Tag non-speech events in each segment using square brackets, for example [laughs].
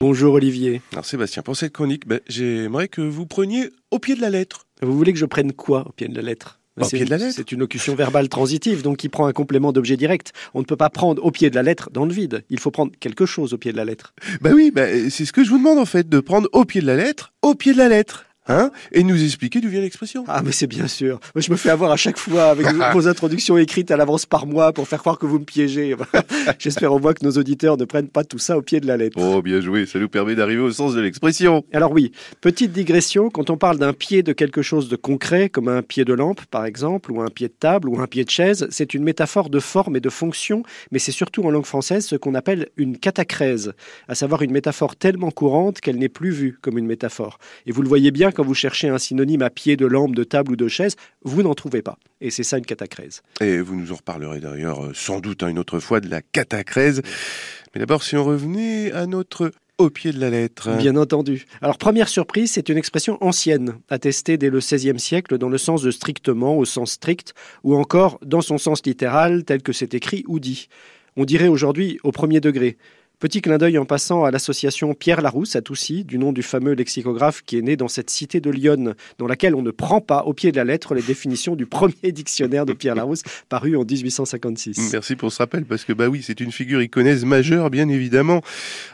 Bonjour Olivier. Alors Sébastien, pour cette chronique, ben, j'aimerais que vous preniez au pied de la lettre. Vous voulez que je prenne quoi au pied de la lettre? Au C'est- pied de la lettre. C'est une locution verbale transitive, donc qui prend un complément d'objet direct. On ne peut pas prendre au pied de la lettre dans le vide. Il faut prendre quelque chose au pied de la lettre. Bah oui, bah, c'est ce que je vous demande en fait, de prendre au pied de la lettre, au pied de la lettre. Hein et nous expliquer d'où vient l'expression. Ah, mais c'est bien sûr. Moi, Je me fais avoir à chaque fois avec [laughs] vos introductions écrites à l'avance par mois pour faire croire que vous me piégez. [laughs] J'espère au moins que nos auditeurs ne prennent pas tout ça au pied de la lettre. Oh, bien joué, ça nous permet d'arriver au sens de l'expression. Alors oui, petite digression, quand on parle d'un pied de quelque chose de concret, comme un pied de lampe par exemple, ou un pied de table, ou un pied de chaise, c'est une métaphore de forme et de fonction, mais c'est surtout en langue française ce qu'on appelle une catacrèse, à savoir une métaphore tellement courante qu'elle n'est plus vue comme une métaphore. Et vous le voyez bien quand vous cherchez un synonyme à pied de lampe, de table ou de chaise, vous n'en trouvez pas. Et c'est ça une catacrèse. Et vous nous en reparlerez d'ailleurs euh, sans doute hein, une autre fois de la catacrèse. Mais d'abord, si on revenait à notre au pied de la lettre. Bien entendu. Alors, première surprise, c'est une expression ancienne, attestée dès le XVIe siècle dans le sens de strictement, au sens strict, ou encore dans son sens littéral, tel que c'est écrit ou dit. On dirait aujourd'hui au premier degré. Petit clin d'œil en passant à l'association Pierre Larousse à Toussy, du nom du fameux lexicographe qui est né dans cette cité de Lyon, dans laquelle on ne prend pas au pied de la lettre les définitions du premier dictionnaire de Pierre Larousse, paru en 1856. Merci pour ce rappel, parce que bah oui, c'est une figure iconaise majeure, bien évidemment.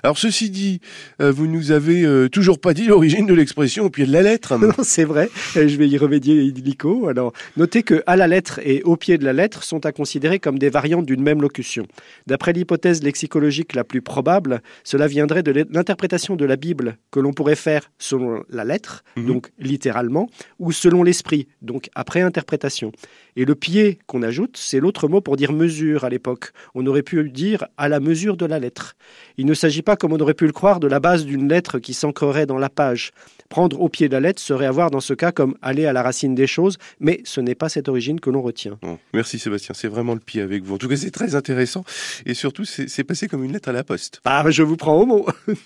Alors ceci dit, euh, vous nous avez euh, toujours pas dit l'origine de l'expression au pied de la lettre. [laughs] Non, c'est vrai, euh, je vais y remédier illico. Alors, notez que à la lettre et au pied de la lettre sont à considérer comme des variantes d'une même locution. D'après l'hypothèse lexicologique la plus probable, cela viendrait de l'interprétation de la Bible que l'on pourrait faire selon la lettre, Mhm. donc littéralement, ou selon l'esprit, donc après interprétation. Et le pied qu'on ajoute, c'est l'autre mot pour dire mesure à l'époque. On aurait pu dire à la mesure de la lettre. Il ne s'agit pas, comme on aurait pu le croire, de la base d'une lettre qui s'ancrerait dans la page. Prendre au pied de la lettre serait avoir dans ce cas comme aller à la racine des choses, mais ce n'est pas cette origine que l'on retient. Bon, merci Sébastien, c'est vraiment le pied avec vous. En tout cas, c'est très intéressant. Et surtout, c'est passé comme une lettre à la poste. Ah, je vous prends au mot [laughs]